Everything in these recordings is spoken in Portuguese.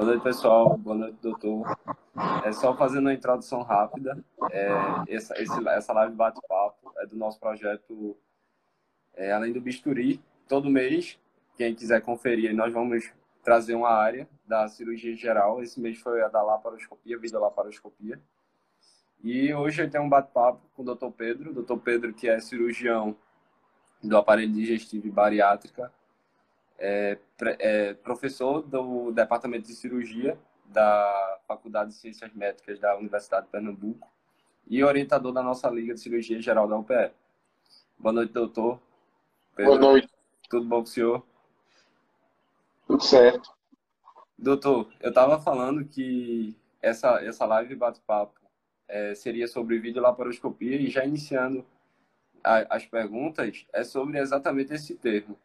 Boa noite, pessoal. Boa noite, doutor. É só fazendo uma introdução rápida. É, essa, esse, essa live bate-papo é do nosso projeto é, Além do Bisturi. Todo mês, quem quiser conferir, nós vamos trazer uma área da cirurgia geral. Esse mês foi a da laparoscopia, videolaparoscopia. E hoje eu tenho um bate-papo com o doutor Pedro. Doutor Pedro, que é cirurgião do aparelho digestivo e bariátrica é, é professor do Departamento de Cirurgia da Faculdade de Ciências Médicas da Universidade de Pernambuco e orientador da nossa Liga de Cirurgia Geral da UPE. Boa noite, doutor. Pedro. Boa noite. Tudo bom com o senhor? Tudo certo. Doutor, eu estava falando que essa, essa live bate-papo é, seria sobre videolaparoscopia e já iniciando a, as perguntas, é sobre exatamente esse termo,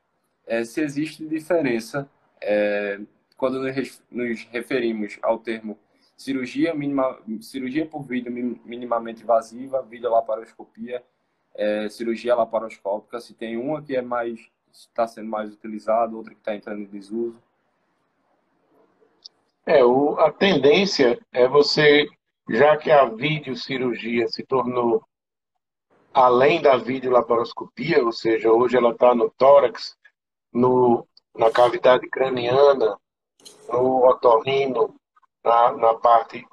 é, se existe diferença é, quando nos, referimos ao termo cirurgia, minima, cirurgia por vídeo minimamente invasiva, videolaparoscopia, é, cirurgia laparoscópica, se tem uma que é mais está sendo mais utilizada, outra que está entrando em desuso. É, o, a tendência é você, já que a videocirurgia se tornou além da videolaparoscopia, ou seja, hoje ela está no tórax, no, na cavidade craniana, no otorrino, na, na parte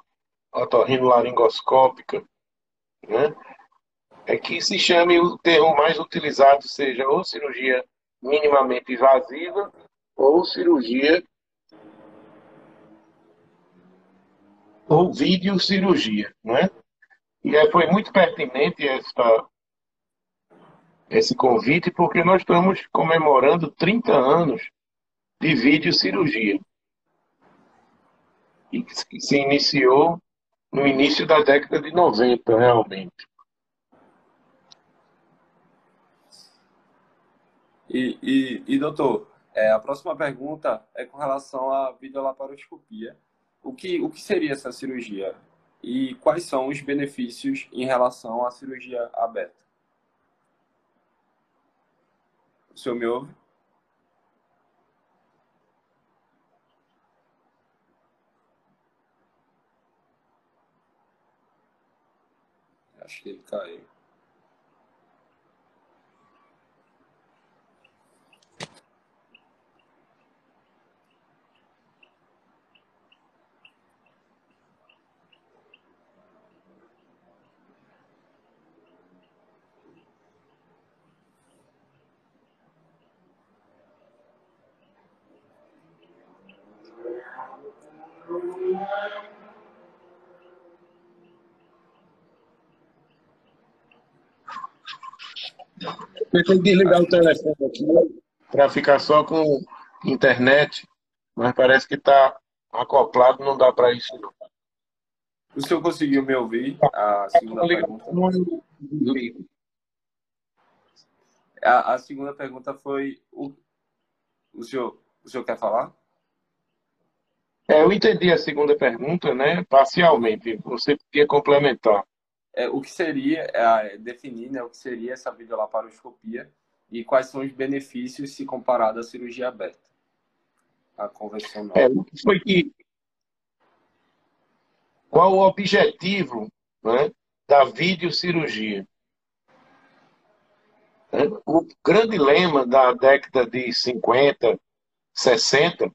otorrino-laringoscópica, né? é que se chame o termo mais utilizado seja ou cirurgia minimamente invasiva ou cirurgia ou videocirurgia, né? E é, foi muito pertinente esta, esse convite porque nós estamos comemorando 30 anos de videocirurgia. E que se iniciou no início da década de 90, realmente. E, e, e doutor, é, a próxima pergunta é com relação à videolaparoscopia. O que, o que seria essa cirurgia? E quais são os benefícios em relação à cirurgia aberta? O senhor me ouve? Acho que ele caiu. Eu tenho que desligar o telefone aqui para ficar só com internet, mas parece que está acoplado, não dá para isso não. O senhor conseguiu me ouvir? A segunda pergunta. A, a segunda pergunta foi o, o senhor o senhor quer falar? É, eu entendi a segunda pergunta, né? Parcialmente. Você podia complementar é, o que seria, é, definir né, o que seria essa videolaparoscopia e quais são os benefícios se comparado à cirurgia aberta, a convencional. É, foi que qual o objetivo né, da videocirurgia? É, o grande lema da década de 50, 60,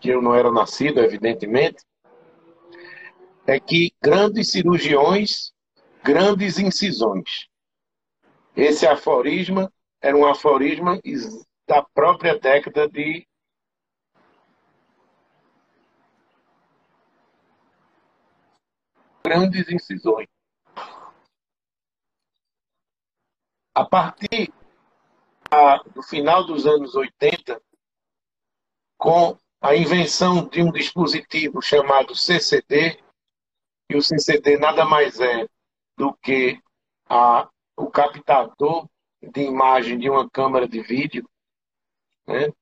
que eu não era nascido, evidentemente, é que grandes cirurgiões grandes incisões. Esse aforisma era um aforisma da própria década de grandes incisões. A partir do final dos anos 80, com a invenção de um dispositivo chamado CCD, e o CCD nada mais é do que a, o captador de imagem de uma câmera de vídeo. Né?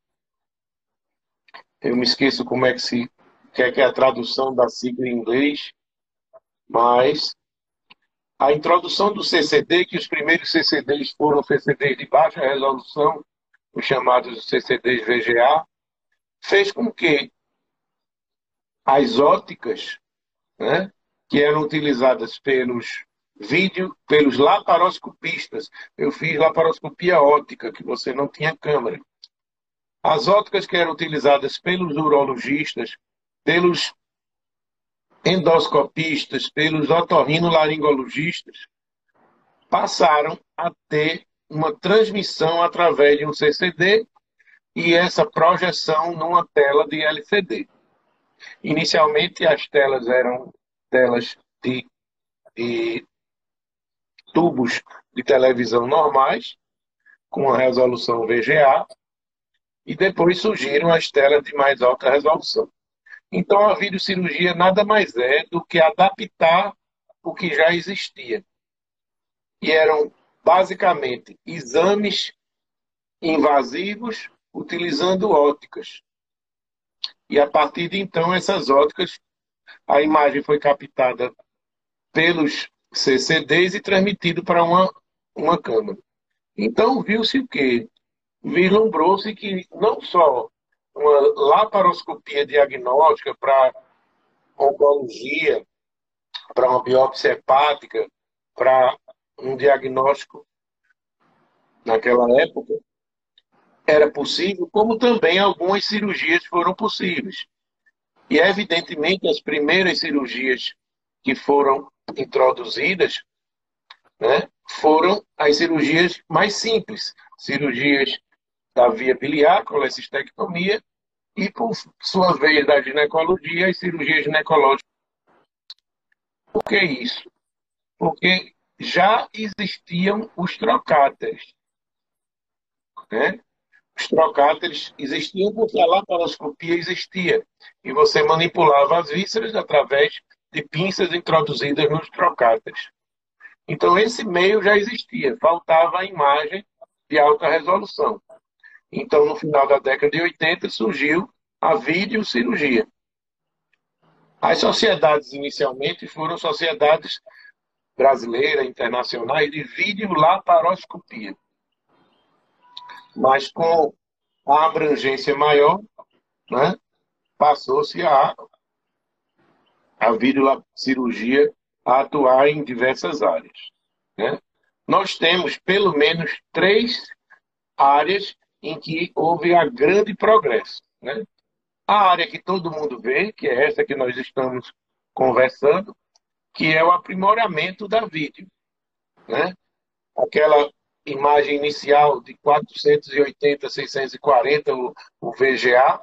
Eu me esqueço como é que se que é, que é a tradução da sigla em inglês, mas a introdução do CCD, que os primeiros CCDs foram CCDs de baixa resolução, os chamados CCDs VGA, fez com que as óticas, né, que eram utilizadas pelos vídeo, pelos laparoscopistas. Eu fiz laparoscopia ótica, que você não tinha câmera. As óticas que eram utilizadas pelos urologistas, pelos endoscopistas, pelos otorrinolaringologistas, passaram a ter uma transmissão através de um CCD e essa projeção numa tela de LCD. Inicialmente, as telas eram telas de, de tubos de televisão normais, com a resolução VGA, e depois surgiram as telas de mais alta resolução. Então, a videocirurgia nada mais é do que adaptar o que já existia. E eram basicamente exames invasivos utilizando óticas. E a partir de então, essas óticas, a imagem foi captada pelos CCDs e transmitido para uma, uma câmera. Então, viu-se o quê? Vislumbrou-se que não só uma laparoscopia diagnóstica para oncologia, para uma biópsia hepática, para um diagnóstico naquela época, era possível, como também algumas cirurgias foram possíveis. E, evidentemente, as primeiras cirurgias que foram introduzidas né, foram as cirurgias mais simples, cirurgias da via biliar, colecistectomia, e, por sua vez, da ginecologia, as cirurgias ginecológicas. Por que isso? Porque já existiam os trocáteres. Né? Os trocáteres existiam porque a laparoscopia existia. E você manipulava as vísceras através de pinças introduzidas nos trocáteres. Então, esse meio já existia, faltava a imagem de alta resolução. Então, no final da década de 80, surgiu a videocirurgia. As sociedades, inicialmente, foram sociedades brasileiras, internacionais, de videolaparoscopia. Mas com a abrangência maior, né, passou-se a, a videocirurgia a atuar em diversas áreas. Né? Nós temos pelo menos três áreas em que houve a grande progresso. Né? A área que todo mundo vê, que é essa que nós estamos conversando, que é o aprimoramento da vídeo. Né? Aquela imagem inicial de 480, 640, o, VGA,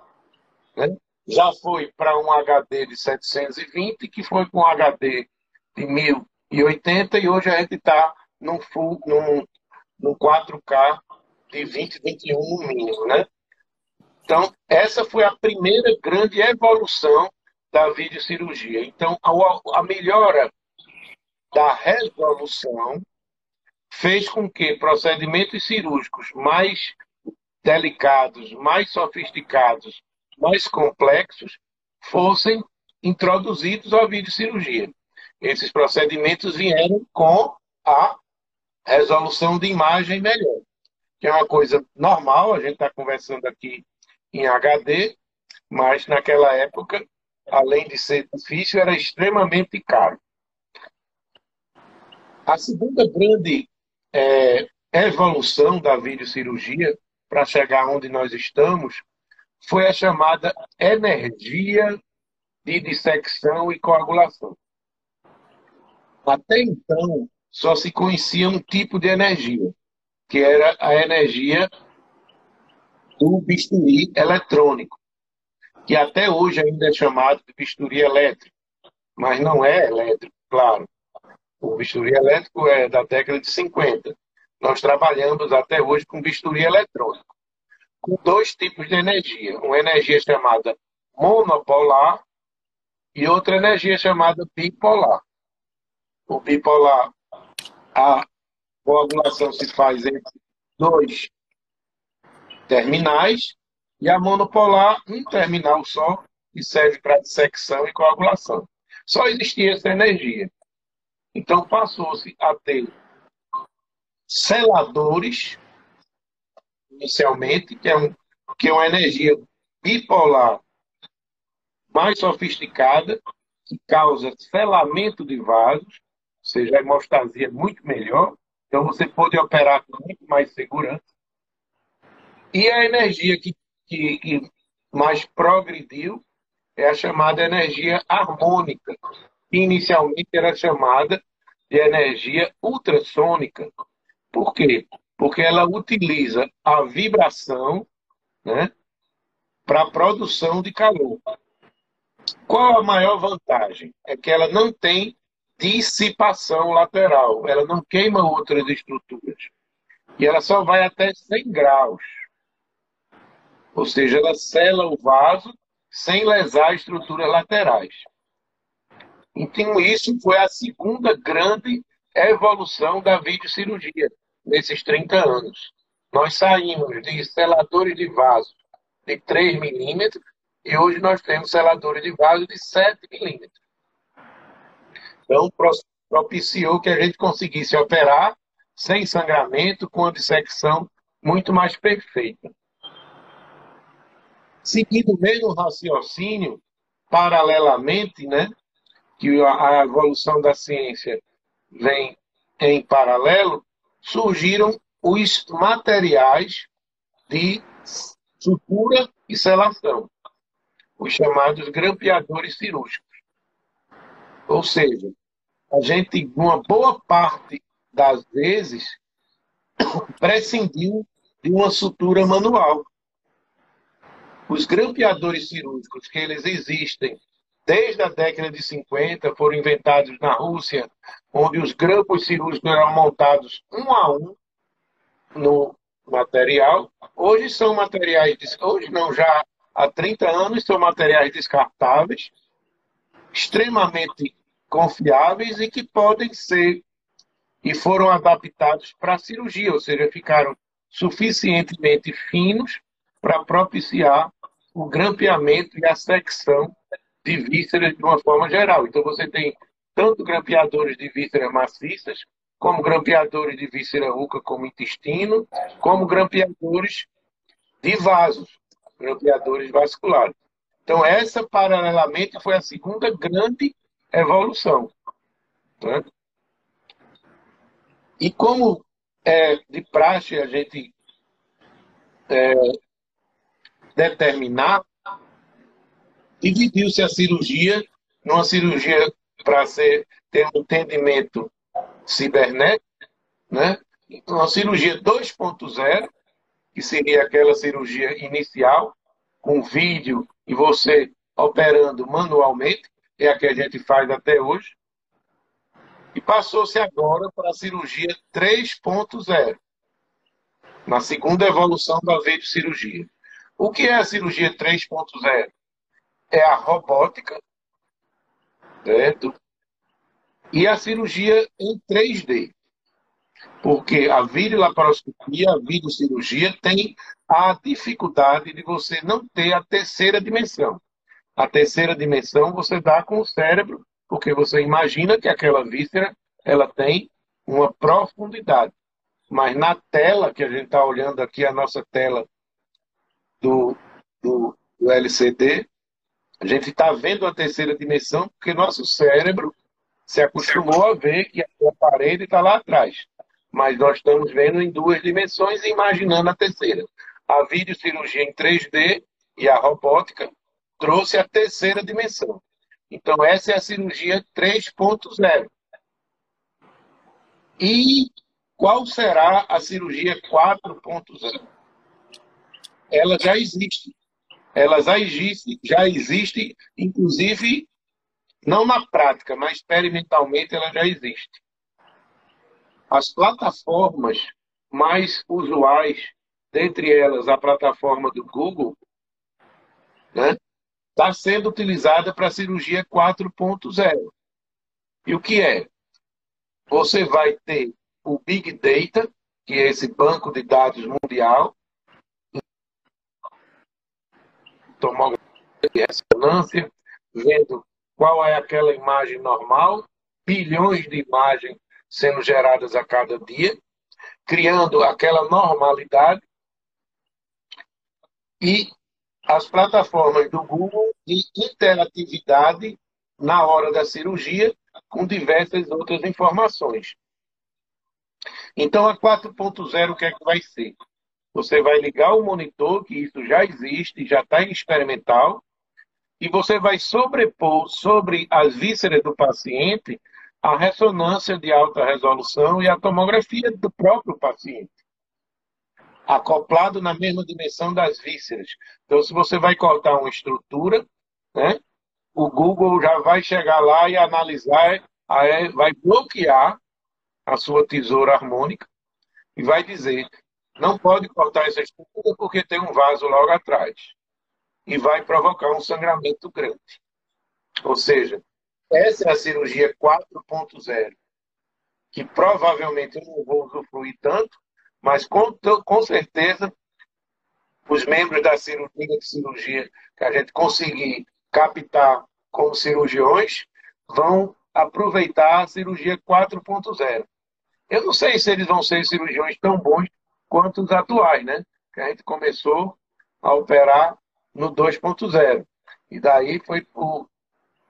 né? Já foi para um HD de 720, que foi com um HD de 1080, e hoje a gente está num, full, num, num 4K de 20, 21 no mínimo, né? Então, essa foi a primeira grande evolução da videocirurgia. Então, a, a melhora da resolução fez com que procedimentos cirúrgicos mais delicados, mais sofisticados, mais complexos fossem introduzidos à videocirurgia. Esses procedimentos vieram com a resolução de imagem melhor que é uma coisa normal, a gente está conversando aqui em HD, mas naquela época, além de ser difícil, era extremamente caro. A segunda grande é, evolução da videocirurgia para chegar onde nós estamos foi a chamada energia de dissecção e coagulação. Até então, só se conhecia um tipo de energia, que era a energia do bisturi eletrônico, que até hoje ainda é chamado de bisturi elétrico, mas não é elétrico, claro. O bisturi elétrico é da década de 50. Nós trabalhamos até hoje com bisturi eletrônico, com dois tipos de energia. Uma energia chamada monopolar e outra energia chamada bipolar. O bipolar, a coagulação se faz entre dois terminais e a monopolar, um terminal só, que serve para dissecção e coagulação. Só existia essa energia. Então passou-se a ter seladores, inicialmente, que é, um, que é uma energia bipolar mais sofisticada, que causa selamento de vasos, ou seja, a hemostasia é muito melhor, então você pode operar com muito mais segurança. E a energia que, que, que mais progrediu é a chamada energia harmônica, que inicialmente era chamada de energia ultrassônica. Por quê? Porque ela utiliza a vibração né, para a produção de calor. Qual a maior vantagem? É que ela não tem dissipação lateral, ela não queima outras estruturas. E ela só vai até 100 graus. Ou seja, ela sela o vaso sem lesar estruturas laterais. Então, isso foi a segunda grande evolução da videocirurgia nesses 30 anos. Nós saímos de seladores de vaso de 3 milímetros e hoje nós temos seladores de vaso de 7 milímetros. Então, propiciou que a gente conseguisse operar sem sangramento, com a dissecção muito mais perfeita. Seguindo o mesmo raciocínio, paralelamente, né, que a evolução da ciência vem em paralelo, surgiram os materiais de sutura e selação, os chamados grampeadores cirúrgicos. Ou seja, a gente, uma boa parte das vezes, prescindiu de uma sutura manual. Os grampeadores cirúrgicos, que eles existem desde a década de 50, foram inventados na Rússia, onde os grampos cirúrgicos eram montados um a um no material. Hoje são materiais, hoje não, já há 30 anos são materiais descartáveis, extremamente confiáveis e que podem ser e foram adaptados para a cirurgia, ou seja, ficaram suficientemente finos para propiciar o grampeamento e a secção de vísceras de uma forma geral. Então você tem tanto grampeadores de vísceras maciças, como grampeadores de víscera oca como intestino, como grampeadores de vasos, grampeadores vasculares. Então essa, paralelamente, foi a segunda grande evolução. Né? E como é de praxe a gente é, determinar, dividiu-se a cirurgia numa cirurgia para ser ter um entendimento cibernético, né? uma cirurgia 2.0, que seria aquela cirurgia inicial, com vídeo e você operando manualmente, é a que a gente faz até hoje. E passou-se agora para a cirurgia 3.0, na segunda evolução da cirurgia. O que é a cirurgia 3.0? É a robótica, certo? E a cirurgia em 3D. Porque a videolaparoscopia, a videocirurgia, tem a dificuldade de você não ter a terceira dimensão. A terceira dimensão você dá com o cérebro, porque você imagina que aquela víscera ela tem uma profundidade. Mas na tela que a gente está olhando aqui, a nossa tela do, do, do LCD, a gente está vendo a terceira dimensão porque nosso cérebro se acostumou a ver que a parede está lá atrás. Mas nós estamos vendo em duas dimensões e imaginando a terceira. A videocirurgia em 3D e a robótica trouxe a terceira dimensão. Então, essa é a cirurgia 3.0. E qual será a cirurgia 4.0? Ela já existe. Ela já existe, já existe, inclusive, não na prática, mas experimentalmente ela já existe. As plataformas mais usuais, dentre elas a plataforma do Google, né, está sendo utilizada para a cirurgia 4.0. E o que é? Você vai ter o Big Data, que é esse banco de dados mundial, tomografia de ressonância, vendo qual é aquela imagem normal, bilhões de imagens sendo geradas a cada dia, criando aquela normalidade e as plataformas do Google de interatividade na hora da cirurgia, com diversas outras informações. Então, a 4.0, o que é que vai ser? Você vai ligar o monitor, que isso já existe, já está em experimental, e você vai sobrepor sobre as vísceras do paciente a ressonância de alta resolução e a tomografia do próprio paciente, acoplado na mesma dimensão das vísceras. Então, se você vai cortar uma estrutura, né, o Google já vai chegar lá e analisar, vai bloquear a sua tesoura harmônica e vai dizer: não pode cortar essa estrutura porque tem um vaso logo atrás. E vai provocar um sangramento grande. Ou seja, essa é a cirurgia 4.0, que provavelmente eu não vou usufruir tanto, mas com, com certeza os membros da cirurgia cirurgia que a gente conseguir captar como cirurgiões vão aproveitar a cirurgia 4.0. Eu não sei se eles vão ser cirurgiões tão bons quanto os atuais, né? Que a gente começou a operar no 2.0 e daí foi para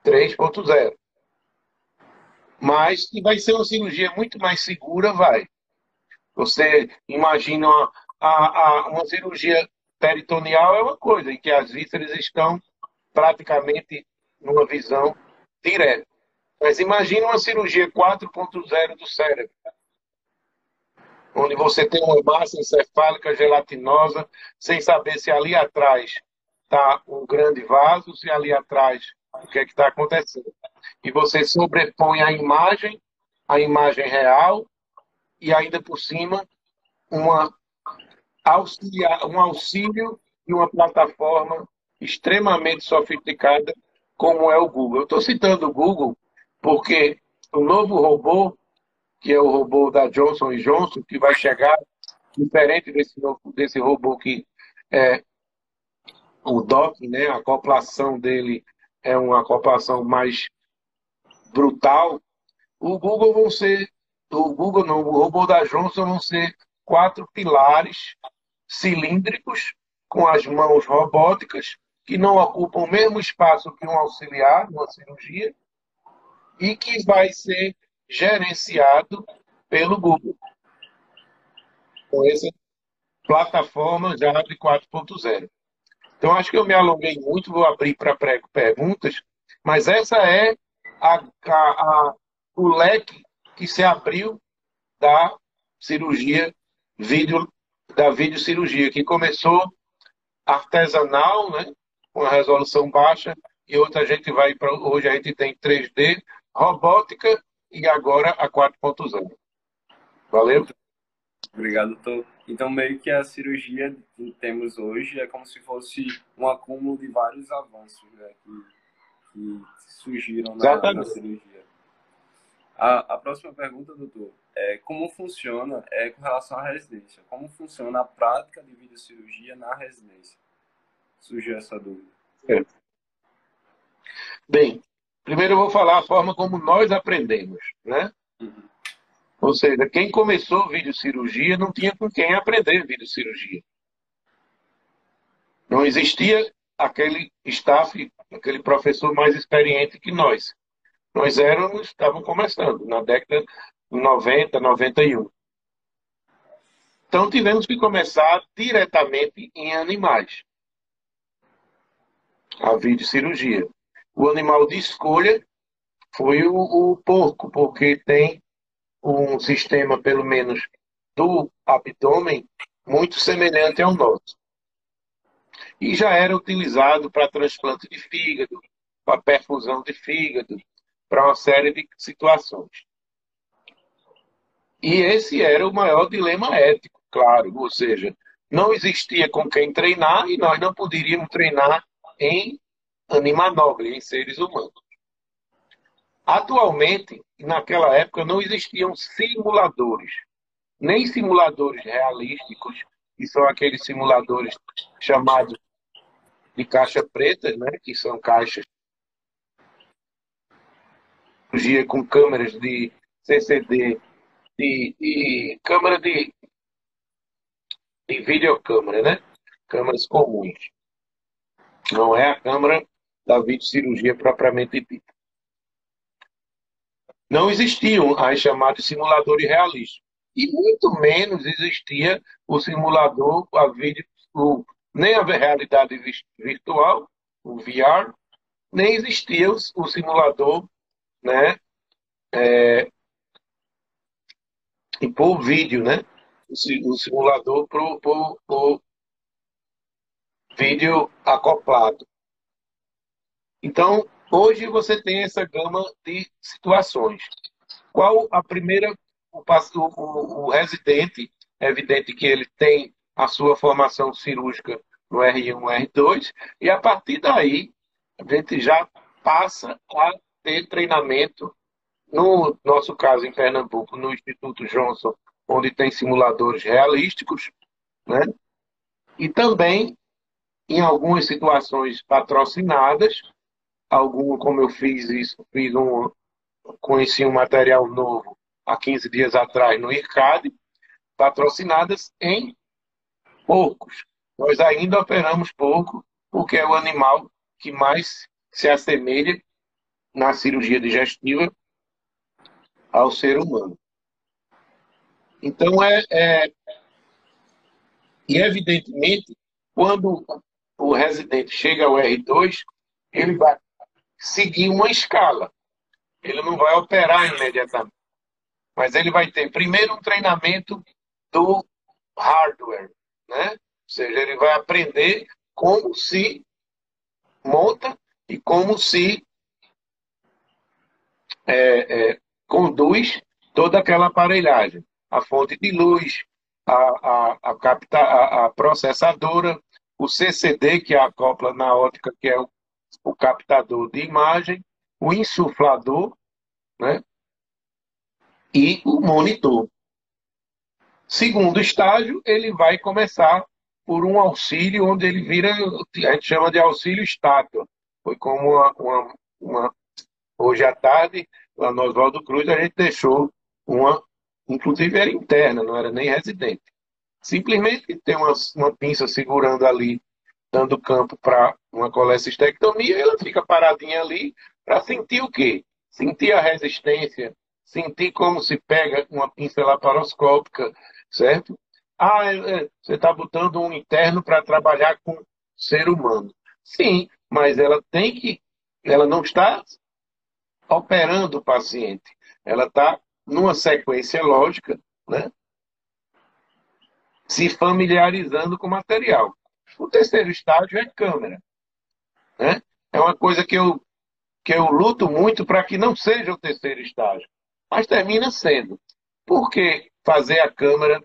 3.0. Mas que vai ser uma cirurgia muito mais segura, vai. Você imagina uma, a, a, uma cirurgia peritoneal é uma coisa, em que as vísceras estão praticamente numa visão direta. Mas imagina uma cirurgia 4.0 do cérebro, onde você tem uma massa encefálica gelatinosa, sem saber se ali atrás está um grande vaso, se ali atrás o que é que está acontecendo. E você sobrepõe a imagem, a imagem real, e ainda por cima uma auxilia, um auxílio e uma plataforma extremamente sofisticada como é o Google. Eu estou citando o Google porque o novo robô que é o robô da Johnson Johnson, que vai chegar diferente desse, desse robô que é o DOC, né? A acoplação dele é uma acoplação mais brutal. O Google vão ser, o Google não, o robô da Johnson vão ser quatro pilares cilíndricos com as mãos robóticas que não ocupam o mesmo espaço que um auxiliar numa cirurgia e que vai ser gerenciado pelo Google. Com essa plataforma já de 4.0. Então, acho que eu me alonguei muito, vou abrir para perguntas, mas essa é a, a, a, o leque que se abriu da cirurgia vídeo, da videocirurgia, que começou artesanal, né, com a resolução baixa, e outra a gente vai para. Hoje a gente tem 3D, robótica e agora a 4.0. Valeu? Obrigado, doutor. Então, meio que a cirurgia que temos hoje é como se fosse um acúmulo de vários avanços né, que, que surgiram na, na cirurgia. A, a, próxima pergunta, doutor, é como funciona, é com relação à residência, como funciona a prática de videocirurgia na residência? Surgiu essa dúvida. É. Bem, Primeiro eu vou falar a forma como nós aprendemos, né? Uhum. Ou seja, quem começou videocirurgia não tinha com quem aprender videocirurgia. Não existia aquele staff, aquele professor mais experiente que nós. Nós éramos, estavam começando, na década de 90, 91. Então tivemos que começar diretamente em animais. A videocirurgia. O animal de escolha foi o, o porco, porque tem um sistema, pelo menos, do abdômen muito semelhante ao nosso. E já era utilizado para transplante de fígado, para perfusão de fígado, para uma série de situações. E esse era o maior dilema ético, claro, ou seja, não existia com quem treinar e nós não poderíamos treinar em animanobre em seres humanos. Atualmente, naquela época, não existiam simuladores, nem simuladores realísticos, que são aqueles simuladores chamados de caixa preta, né, que são caixas com câmeras de CCD, de, de câmera de, de videocâmera, né? Câmeras comuns. Não é a câmara da videocirurgia propriamente dita. Não existiam as chamados simuladores realistas. E muito menos existia o simulador, a vídeo, o, nem a realidade virtual, o VR, nem existia o, o simulador né, é, e por vídeo, né? O, simulador por, por, por vídeo acoplado. Então, hoje você tem essa gama de situações. Qual a primeira? O, o, o residente, é evidente que ele tem a sua formação cirúrgica no R1, R2, e a partir daí a gente já passa a ter treinamento no nosso caso, em Pernambuco, no Instituto Johnson, onde tem simuladores realísticos, né? e também em algumas situações patrocinadas, algum, como eu fiz isso, fiz um, conheci um material novo há 15 dias atrás no IRCAD, patrocinadas em porcos. Nós ainda operamos porco, porque é o animal que mais se assemelha na cirurgia digestiva ao ser humano. Então, é, é, e evidentemente, quando o residente chega ao R2, ele vai seguir uma escala. Ele não vai operar imediatamente. Mas ele vai ter primeiro um treinamento do hardware, né? Ou seja, ele vai aprender como se monta e como se é, é, conduz toda aquela aparelhagem. A fonte de luz, a, a, a, capta, a, a processadora, o CCD, que é acopla na ótica, que é o, o captador de imagem, o insuflador, né? E o monitor. Segundo estágio, ele vai começar por um auxílio onde ele vira, a gente chama de auxílio estátua. Foi como uma, uma, uma hoje à tarde lá no Oswaldo Cruz, a gente deixou uma, inclusive era interna, não era nem residente. Simplesmente tem uma, uma pinça segurando ali, dando campo para uma colecistectomia, ela fica paradinha ali para sentir o quê? Sentir a resistência, sentir como se pega uma pinça laparoscópica, certo? Ah, é, é, você está botando um interno para trabalhar com ser humano. Sim, mas ela tem que, ela não está operando o paciente. Ela está numa sequência lógica, né? se familiarizando com o material. O terceiro estágio é câmera. Né? É uma coisa que eu, que eu luto muito para que não seja o terceiro estágio, mas termina sendo. Por que fazer a câmera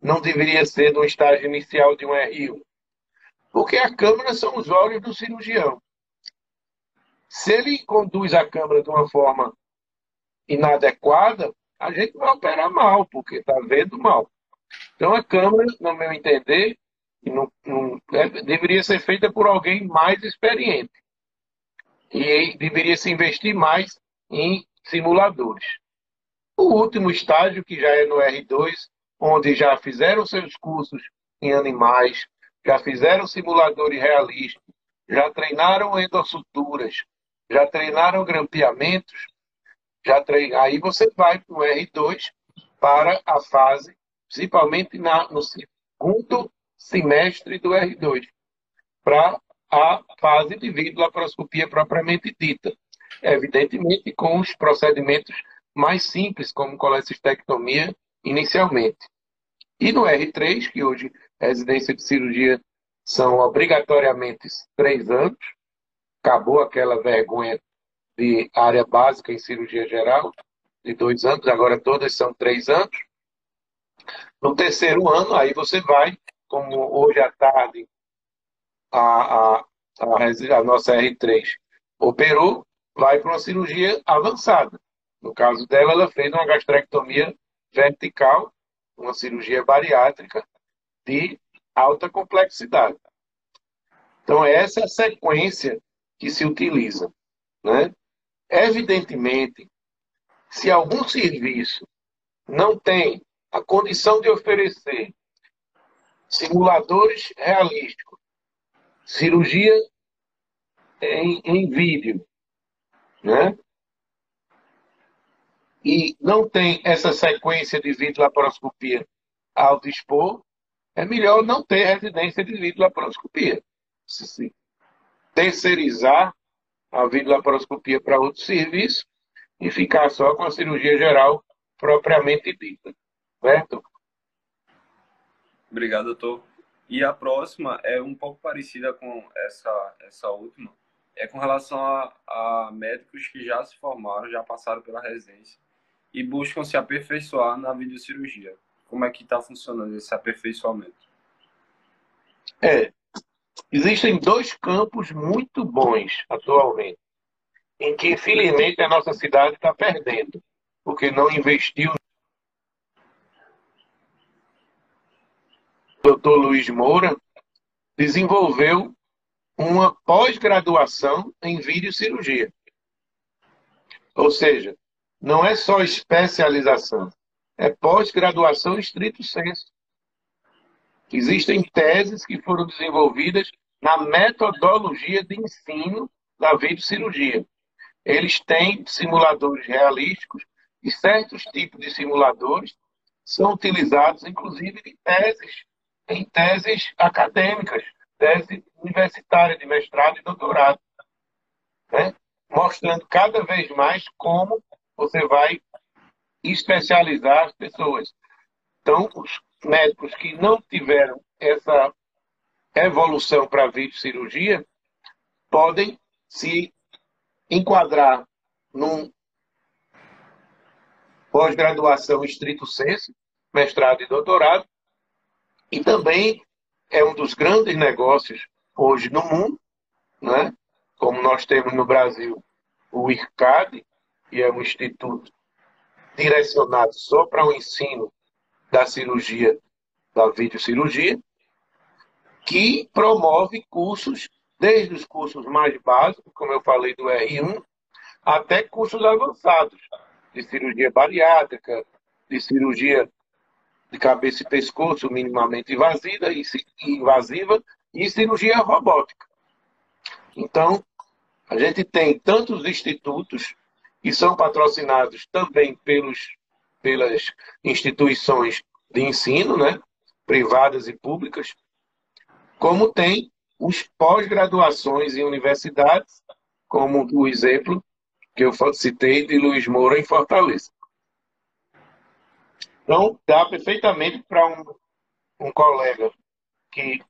não deveria ser no estágio inicial de um RU? Porque a câmera são os olhos do cirurgião. Se ele conduz a câmera de uma forma inadequada, a gente vai operar mal, porque está vendo mal. Então a câmera, no meu entender, não, não, é, deveria ser feita por alguém mais experiente. E deveria se investir mais em simuladores. O último estágio, que já é no R2, onde já fizeram seus cursos em animais, já fizeram simuladores realistas, já treinaram endossuturas, já treinaram grampeamentos, já trein... aí você vai para o R2 para a fase, principalmente na, no segundo semestre do R2, para a fase de videolaparoscopia propriamente dita. Evidentemente, com os procedimentos mais simples, como colecistectomia, inicialmente. E no R3, que hoje residência de cirurgia são obrigatoriamente três anos, acabou aquela vergonha de área básica em cirurgia geral, de dois anos, agora todas são três anos. No terceiro ano, aí você vai, como hoje à tarde a, a, a, a nossa R3 operou, vai para uma cirurgia avançada. No caso dela, ela fez uma gastrectomia vertical, uma cirurgia bariátrica de alta complexidade. Então, essa é a sequência que se utiliza. Né? Evidentemente, se algum serviço não tem a condição de oferecer simuladores realísticos, cirurgia em, em vídeo, né? E não tem essa sequência de vídeo laparoscopia ao dispor, é melhor não ter residência de vídeo laparoscopia. Terceirizar a vídeo laparoscopia para outro serviço e ficar só com a cirurgia geral propriamente dita. Certo? Obrigado, doutor. E a próxima é um pouco parecida com essa, essa última. É com relação a, a médicos que já se formaram, já passaram pela residência e buscam se aperfeiçoar na videocirurgia. Como é que está funcionando esse aperfeiçoamento? É, existem dois campos muito bons atualmente, em que infelizmente a nossa cidade está perdendo, porque não investiu doutor Luiz Moura, desenvolveu uma pós-graduação em videocirurgia. Ou seja, não é só especialização, é pós-graduação estrito senso. Existem teses que foram desenvolvidas na metodologia de ensino da videocirurgia. Eles têm simuladores realísticos e certos tipos de simuladores são utilizados, inclusive, em teses em teses acadêmicas, tese universitária de mestrado e doutorado, né? mostrando cada vez mais como você vai especializar as pessoas. Então, os médicos que não tiveram essa evolução para a videocirurgia podem se enquadrar num pós-graduação estrito senso, mestrado e doutorado, e também é um dos grandes negócios hoje no mundo, né? como nós temos no Brasil o IRCAD, que é um instituto direcionado só para o ensino da cirurgia, da videocirurgia, que promove cursos, desde os cursos mais básicos, como eu falei do R1, até cursos avançados, de cirurgia bariátrica, de cirurgia de cabeça e pescoço minimamente invasiva e, invasiva e cirurgia robótica. Então, a gente tem tantos institutos que são patrocinados também pelos, pelas instituições de ensino, né, privadas e públicas, como tem os pós-graduações em universidades, como o exemplo que eu citei de Luiz Moura em Fortaleza. Então, dá perfeitamente para um, um colega que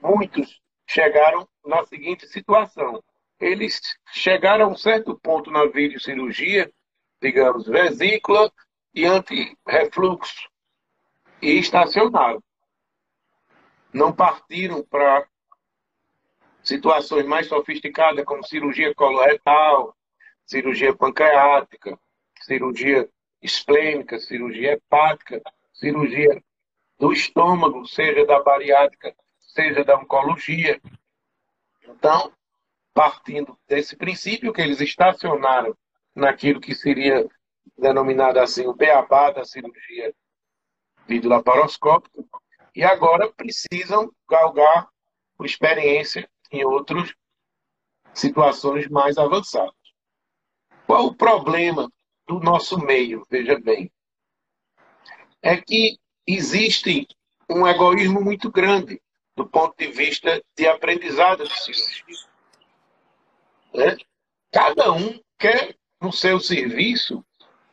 muitos chegaram na seguinte situação. Eles chegaram a um certo ponto na videocirurgia, digamos, vesícula e antirrefluxo, e estacionaram. Não partiram para situações mais sofisticadas, como cirurgia coloretal, cirurgia pancreática, cirurgia esplênica, cirurgia hepática, cirurgia do estômago, seja da bariátrica, seja da oncologia. Então, partindo desse princípio que eles estacionaram naquilo que seria denominado assim o beabá da cirurgia videolaparoscópica, e agora precisam galgar experiência em outras situações mais avançadas. Qual o problema do nosso meio, veja bem, é que existe um egoísmo muito grande do ponto de vista de aprendizado de cirurgia. Né? Cada um quer, no seu serviço,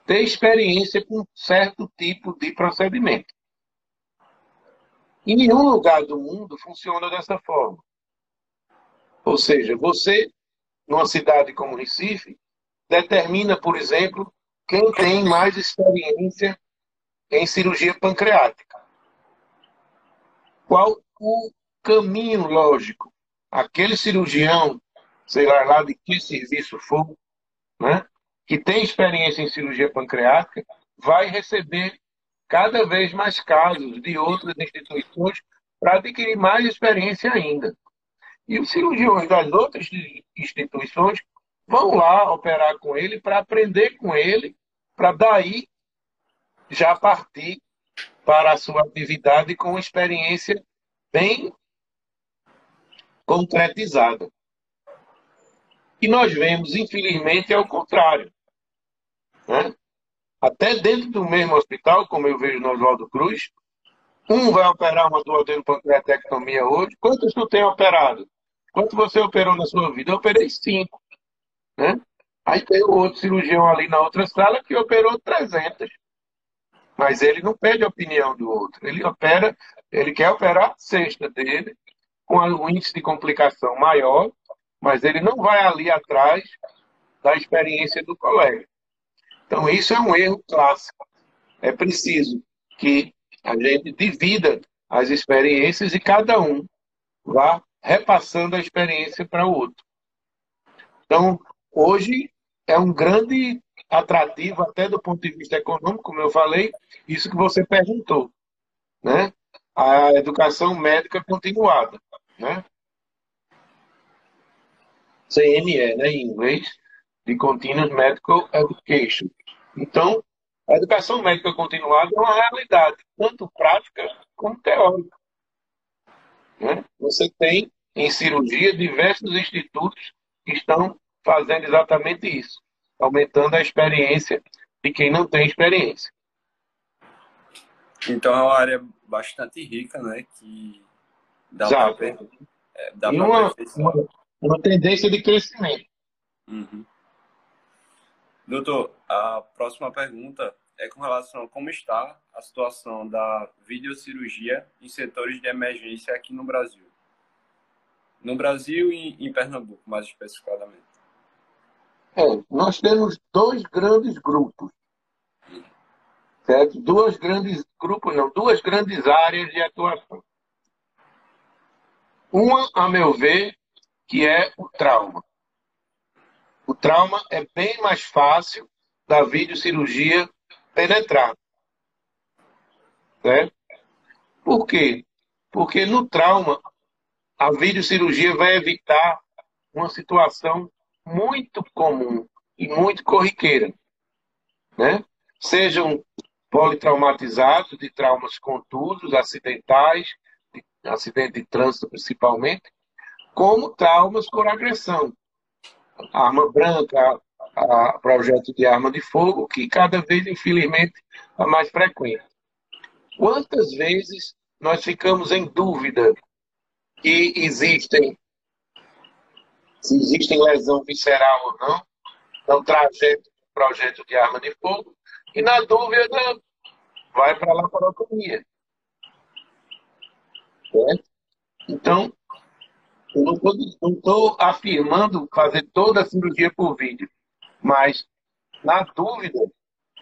ter experiência com certo tipo de procedimento. Em nenhum lugar do mundo funciona dessa forma. Ou seja, você, numa cidade como Recife, determina, por exemplo, quem tem mais experiência em cirurgia pancreática. Qual o caminho lógico? Aquele cirurgião, sei lá, lá de que serviço for, né, que tem experiência em cirurgia pancreática, vai receber cada vez mais casos de outras instituições para adquirir mais experiência ainda. E os cirurgiões das outras instituições vão lá operar com ele para aprender com ele, para daí já partir para a sua atividade com experiência bem concretizada. E nós vemos, infelizmente, é o contrário. Né? Até dentro do mesmo hospital, como eu vejo no Oswaldo Cruz, um vai operar uma duodenopancreatectomia hoje. Quantos tu tem operado? Quanto você operou na sua vida? Eu operei cinco. Né? Aí tem o outro cirurgião ali na outra sala que operou 300. Mas ele não pede a opinião do outro. Ele opera, ele quer operar a sexta dele, com um índice de complicação maior, mas ele não vai ali atrás da experiência do colega. Então, isso é um erro clássico. É preciso que a gente divida as experiências e cada um vá repassando a experiência para o outro. Então, hoje é um grande atrativo, até do ponto de vista econômico, como eu falei, isso que você perguntou, né? A educação médica continuada, né? CME, né, em inglês, de Continuous Medical Education. Então, a educação médica continuada é uma realidade, tanto prática como teórica. Né? Você tem em cirurgia diversos institutos que estão fazendo exatamente isso, aumentando a experiência de quem não tem experiência. Então é uma área bastante rica, né? Que dá para é, dá e uma, uma, uma, tendência de crescimento. Uhum. Doutor, a próxima pergunta é com relação a como está a situação da videocirurgia em setores de emergência aqui no Brasil. No Brasil e em Pernambuco, mais especificadamente. É, nós temos dois grandes grupos. Certo? Duas grandes grupos, não, duas grandes áreas de atuação. Uma, a meu ver, que é o trauma. O trauma é bem mais fácil da videocirurgia penetrar. Certo? Por quê? Porque no trauma, a videocirurgia vai evitar uma situação muito comum e muito corriqueira. Né? Sejam politraumatizados de traumas contusos, acidentais, de acidente de trânsito principalmente, como traumas por agressão arma branca, a projeto de arma de fogo, que cada vez, infelizmente, é mais frequente. Quantas vezes nós ficamos em dúvida que existem, se existem lesão visceral ou não, no trajeto projeto de arma de fogo, e na dúvida vai para a laparoscopia. Então, eu não estou afirmando fazer toda a cirurgia por vídeo, mas, na dúvida,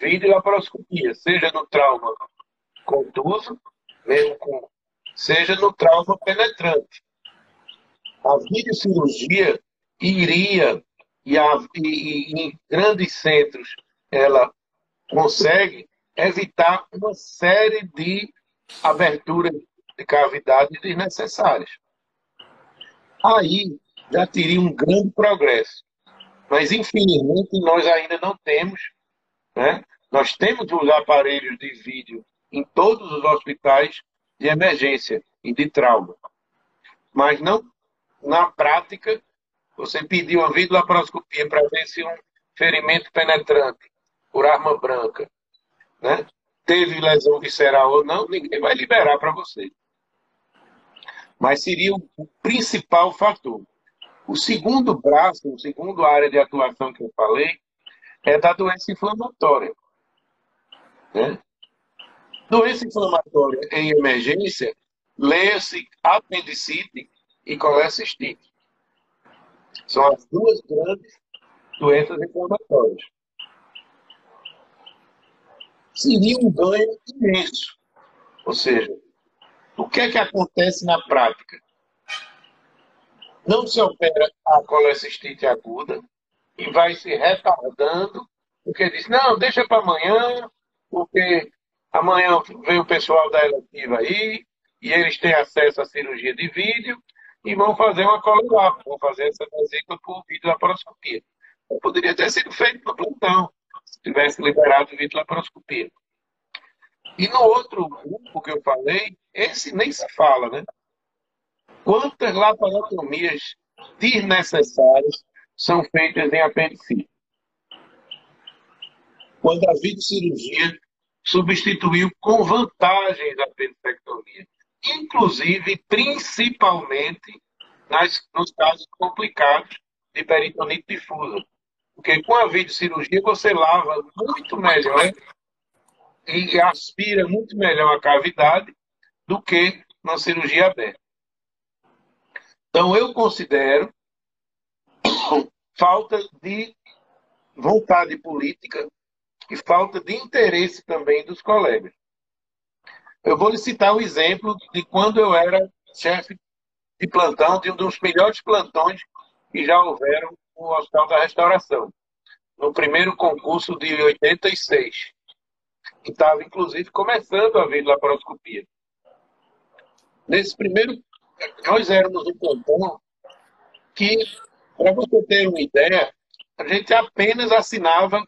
vídeo laparoscopia, seja no trauma contuso, mesmo com, seja no trauma penetrante. A videocirurgia iria, e, a, e, e em grandes centros, ela consegue evitar uma série de aberturas de cavidade desnecessárias aí já teria um grande progresso. Mas, infelizmente, nós ainda não temos. Né? Nós temos os aparelhos de vídeo em todos os hospitais de emergência e de trauma. Mas não, na prática, você pediu uma videolaparoscopia para ver se um ferimento penetrante por arma branca né? teve lesão visceral ou não, ninguém vai liberar para você mas seria o principal fator. O segundo braço, o segundo área de atuação que eu falei, é da doença inflamatória. Né? Doença inflamatória em emergência, leia-se apendicite e colecistite. São as duas grandes doenças inflamatórias. Seria um ganho imenso. Ou seja, o que é que acontece na prática? Não se opera a colecistite aguda e vai se retardando, porque diz, não, deixa para amanhã, porque amanhã vem o pessoal da eletiva aí, e eles têm acesso à cirurgia de vídeo, e vão fazer uma cola vão fazer essa vesícula por vídeo laparoscopia. Poderia ter sido feito no plantão, se tivesse liberado o vídeo laparoscopia. E no outro grupo que eu falei, esse nem se fala, né? Quantas laparotomias desnecessárias são feitas em apendicite. Quando a videocirurgia substituiu com vantagens a apendicectomia, inclusive, principalmente, nas, nos casos complicados de peritonite difusa. Porque com a videocirurgia você lava muito melhor e aspira muito melhor a cavidade do que na cirurgia aberta. Então, eu considero falta de vontade política e falta de interesse também dos colegas. Eu vou lhe citar um exemplo de quando eu era chefe de plantão, de um dos melhores plantões que já houveram no Hospital da Restauração, no primeiro concurso de 86, que estava, inclusive, começando a vir laparoscopia. Nesse primeiro, nós éramos um plantão que, para você ter uma ideia, a gente apenas assinava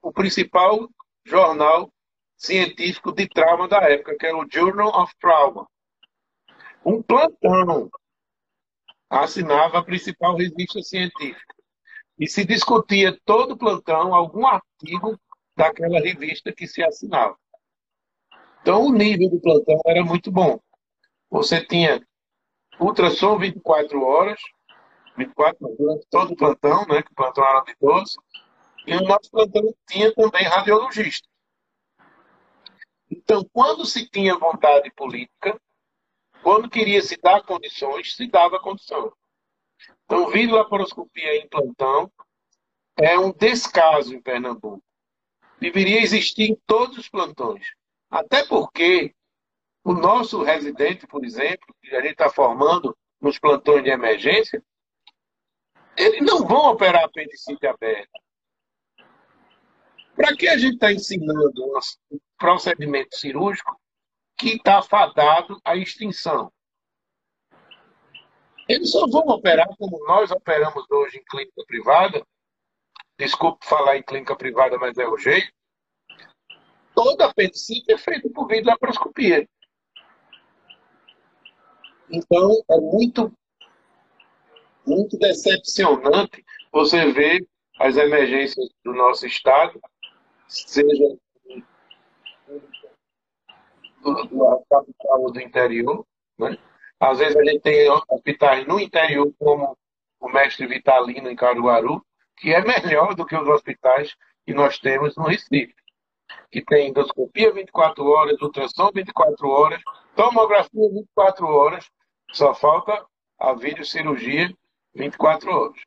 o principal jornal científico de trauma da época, que era o Journal of Trauma. Um plantão assinava a principal revista científica. E se discutia todo plantão algum artigo daquela revista que se assinava. Então o nível do plantão era muito bom. Você tinha ultrassom 24 horas, 24 durante todo o plantão, né, que o plantão era de 12, e o nosso plantão tinha também radiologista. Então, quando se tinha vontade política, quando queria se dar condições, se dava condição. Então, vir laparoscopia em plantão é um descaso em Pernambuco. Deveria existir em todos os plantões. Até porque o nosso residente, por exemplo, que a gente está formando nos plantões de emergência, eles não vão operar apendicite aberta. Para que a gente está ensinando um procedimento cirúrgico que está fadado à extinção? Eles só vão operar como nós operamos hoje em clínica privada. Desculpe falar em clínica privada, mas é o jeito. Toda apendicite é feita por videolaparoscopia. Então, é muito, muito decepcionante você ver as emergências do nosso estado seja capital do interior. Né? Às vezes a gente tem hospitais no interior, como o Mestre Vitalino em Caruaru, que é melhor do que os hospitais que nós temos no Recife. Que tem endoscopia 24 horas, ultrassom 24 horas, tomografia 24 horas, só falta a videocirurgia 24 horas.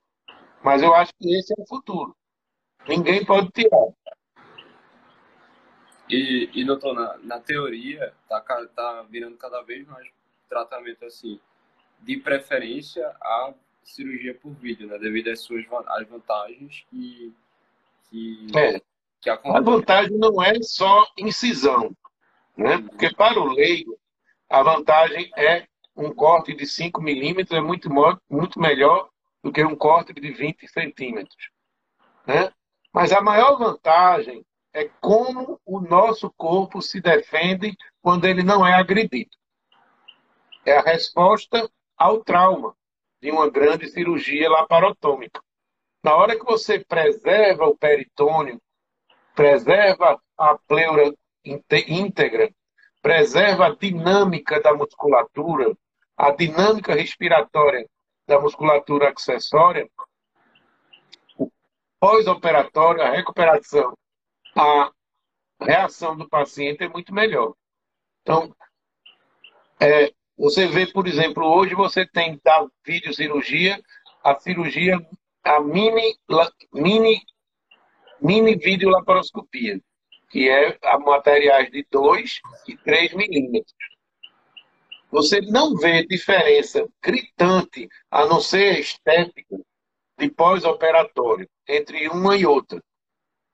Mas eu acho que esse é o futuro. Ninguém pode tirar. E, e doutor, na, na teoria, tá, tá virando cada vez mais tratamento assim, de preferência a cirurgia por vídeo, né? Devido às suas às vantagens que, que, é. que a, a vantagem não é só incisão, né? Uhum. Porque para o leigo, a vantagem é um corte de 5 milímetros é muito, muito melhor do que um corte de 20 centímetros. Né? Mas a maior vantagem é como o nosso corpo se defende quando ele não é agredido. É a resposta ao trauma de uma grande cirurgia laparotômica. Na hora que você preserva o peritônio, preserva a pleura íntegra, preserva a dinâmica da musculatura, a dinâmica respiratória da musculatura acessória, o pós-operatório, a recuperação a reação do paciente é muito melhor. Então, é, você vê, por exemplo, hoje você tem da videocirurgia, a cirurgia, a mini, mini, mini videolaparoscopia, que é a materiais de 2 e 3 milímetros. Você não vê diferença gritante, a não ser estética, de pós-operatório, entre uma e outra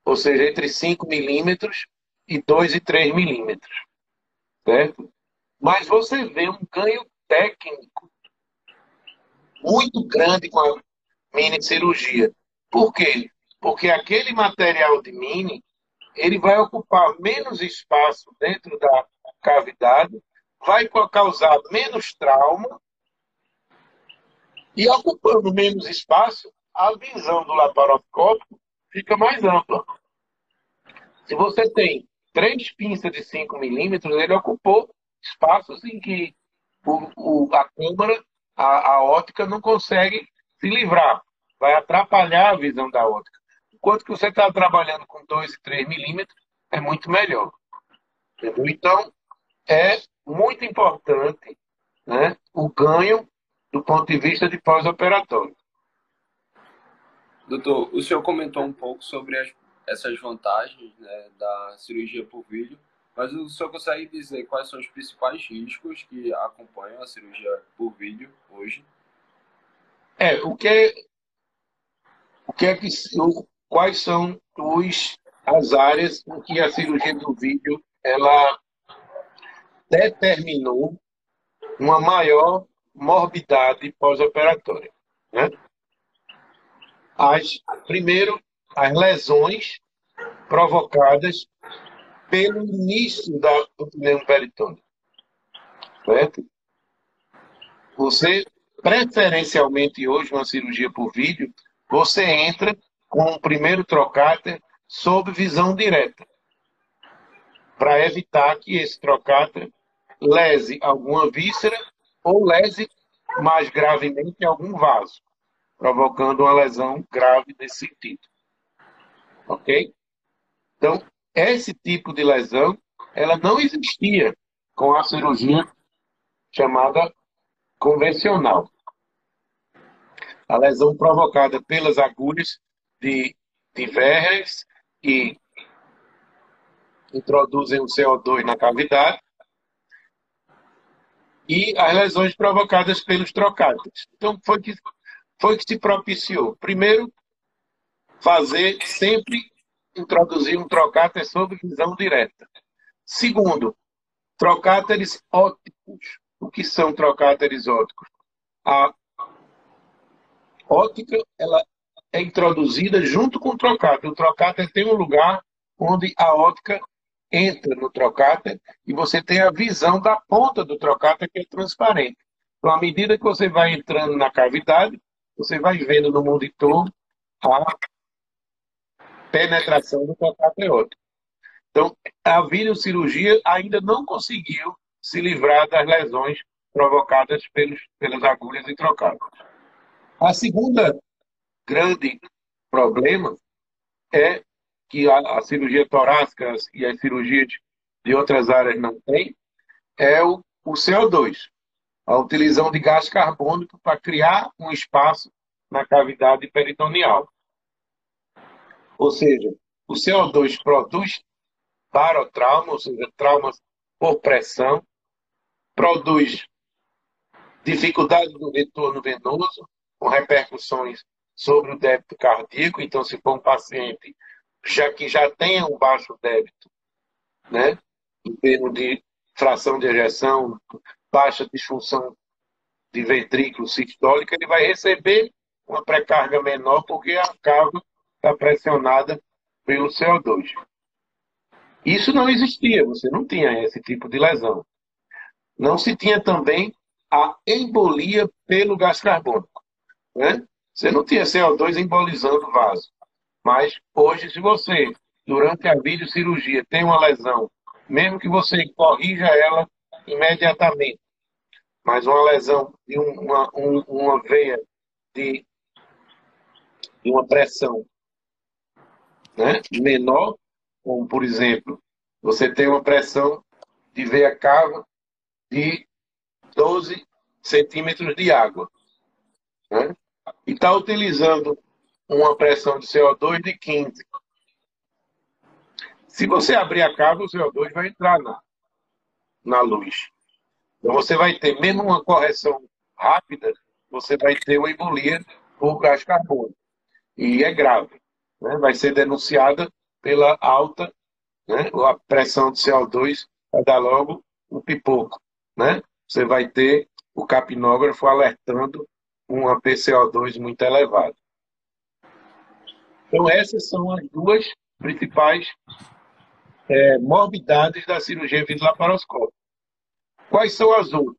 ou seja, entre 5 milímetros e 2 e 3 milímetros. Certo? Mas você vê um ganho técnico muito grande com a mini cirurgia. Por quê? Porque aquele material de mini ele vai ocupar menos espaço dentro da cavidade, vai causar menos trauma e ocupando menos espaço, a visão do laparoscópico fica mais ampla. Se você tem três pinças de 5 milímetros, ele ocupou espaços em que o, o, a câmera, a, a ótica não consegue se livrar. Vai atrapalhar a visão da ótica. Enquanto que você está trabalhando com 2 e 3 milímetros, é muito melhor. Entendeu? Então, é muito importante né, o ganho do ponto de vista de pós-operatório. Doutor, o senhor comentou um pouco sobre as, essas vantagens né, da cirurgia por vídeo, mas o senhor consegue dizer quais são os principais riscos que acompanham a cirurgia por vídeo hoje? É, o que o que é que quais são os as áreas em que a cirurgia do vídeo ela determinou uma maior morbidade pós-operatória. Né? As, primeiro, as lesões provocadas pelo início da, do pneumo peritônio. Certo? Você, preferencialmente hoje, uma cirurgia por vídeo, você entra com o primeiro trocáter sob visão direta, para evitar que esse trocáter lese alguma víscera ou lese mais gravemente algum vaso, provocando uma lesão grave nesse sentido. Ok? Então, esse tipo de lesão, ela não existia com a cirurgia chamada convencional. A lesão provocada pelas agulhas de, de Verres que introduzem o CO2 na cavidade e as lesões provocadas pelos trocáteres. Então, foi que, foi que se propiciou. Primeiro, fazer sempre introduzir um trocáter sob visão direta. Segundo, trocáteres ópticos. O que são trocáteres ópticos? A óptica ela é introduzida junto com o trocáter. O trocáter tem um lugar onde a óptica entra no trocáter e você tem a visão da ponta do trocáter que é transparente. Então, à medida que você vai entrando na cavidade, você vai vendo no monitor a penetração do trocáter óptico. Então, a videocirurgia ainda não conseguiu se livrar das lesões provocadas pelos, pelas agulhas e trocáteres. A segunda grande problema é que a, a cirurgia torácica e as cirurgias de outras áreas não têm, é o, o CO2. A utilização de gás carbônico para criar um espaço na cavidade peritoneal. Ou seja, o CO2 produz barotrauma, ou seja, traumas por pressão, produz dificuldade do retorno venoso, com repercussões sobre o débito cardíaco. Então, se for um paciente já que já tenha um baixo débito, né, em termos de fração de ejeção, baixa disfunção de ventrículo sistólico, ele vai receber uma pré-carga menor porque a cava está pressionada pelo CO2. Isso não existia, você não tinha esse tipo de lesão. Não se tinha também a embolia pelo gás carbônico. Né? Você não tinha CO2 embolizando o vaso. Mas hoje, se você, durante a videocirurgia, tem uma lesão, mesmo que você corrija ela imediatamente, mas uma lesão de uma, uma veia de, de uma pressão né, menor, como por exemplo, você tem uma pressão de veia cava de 12 centímetros de água. Né? E está utilizando uma pressão de CO2 de 15. Se você abrir a cava, o CO2 vai entrar na, na luz. Então você vai ter, mesmo uma correção rápida, você vai ter uma embolia por gás carbônico. E é grave. Né? Vai ser denunciada pela alta né? a pressão de CO2, vai dar logo um pipoco. Né? Você vai ter o capnógrafo alertando uma PCO2 muito elevada. Então, essas são as duas principais é, morbidades da cirurgia videolaparoscópica. Quais são as outras?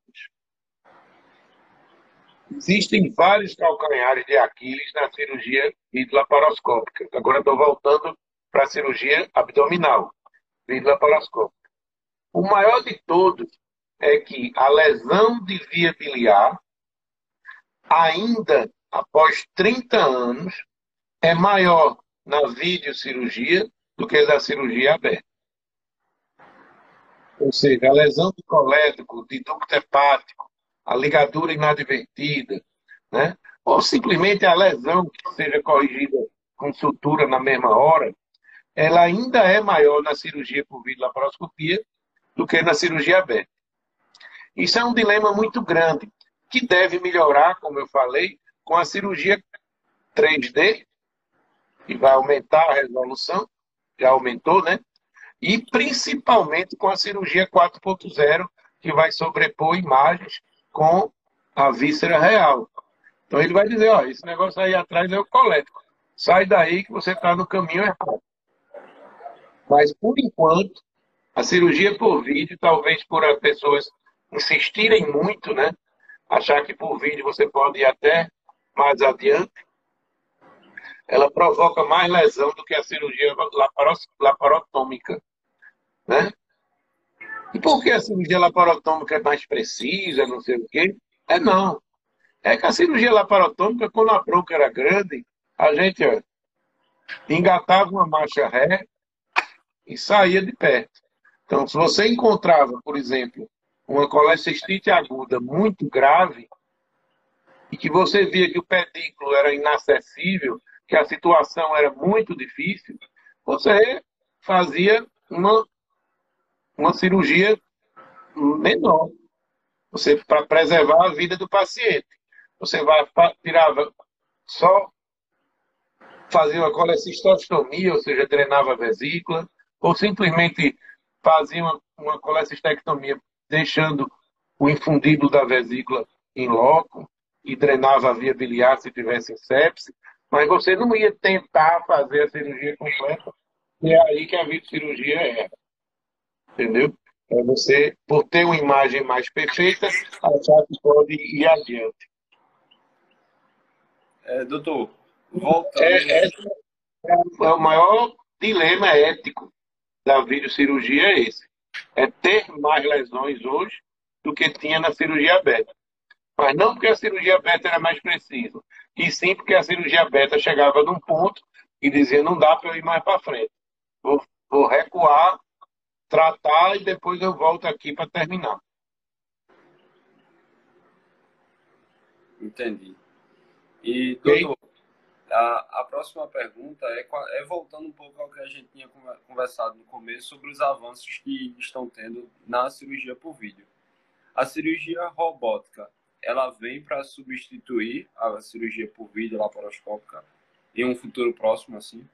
Existem vários calcanhares de Aquiles na cirurgia laparoscópica. Agora estou voltando para a cirurgia abdominal, laparoscópica. O maior de todos é que a lesão de via biliar, ainda após 30 anos, é maior na videocirurgia do que na cirurgia aberta. Ou seja, a lesão do colétrico, de ducto hepático, a ligadura inadvertida, né? ou simplesmente a lesão que seja corrigida com sutura na mesma hora, ela ainda é maior na cirurgia por videolaparoscopia do que na cirurgia aberta. Isso é um dilema muito grande, que deve melhorar, como eu falei, com a cirurgia 3D, que vai aumentar a resolução, já aumentou, né? E principalmente com a cirurgia 4.0, que vai sobrepor imagens com a víscera real. Então ele vai dizer, ó, esse negócio aí atrás é o colético. Sai daí que você está no caminho errado. Mas por enquanto, a cirurgia por vídeo, talvez por as pessoas insistirem muito, né? Achar que por vídeo você pode ir até mais adiante, ela provoca mais lesão do que a cirurgia laparotômica, né? E por que a cirurgia laparotômica é mais precisa, não sei o quê? É não. É que a cirurgia laparotômica, quando a bronca era grande, a gente ó, engatava uma marcha ré e saía de perto. Então, se você encontrava, por exemplo, uma colecistite aguda muito grave, e que você via que o pedículo era inacessível, que a situação era muito difícil, você fazia uma uma cirurgia menor. Você para preservar a vida do paciente. Você vai tirava só fazia uma colecistostomia, ou seja, drenava a vesícula, ou simplesmente fazia uma, uma colecistectomia, deixando o infundido da vesícula em loco e drenava a via biliar se tivesse sepse, mas você não ia tentar fazer a cirurgia completa, e é aí que a cirurgia é entendeu? É você, por ter uma imagem mais perfeita, achar que pode ir adiante. É, doutor, voltando... É, é, é, o maior dilema ético da videocirurgia é esse. É ter mais lesões hoje do que tinha na cirurgia aberta. Mas não porque a cirurgia aberta era mais precisa, e sim porque a cirurgia aberta chegava num ponto e dizia não dá para eu ir mais para frente. Vou, vou recuar tratar e depois eu volto aqui para terminar. Entendi. E, doutor, a, a próxima pergunta é, é voltando um pouco ao que a gente tinha conversado no começo sobre os avanços que estão tendo na cirurgia por vídeo. A cirurgia robótica, ela vem para substituir a cirurgia por vídeo laparoscópica em um futuro próximo, assim?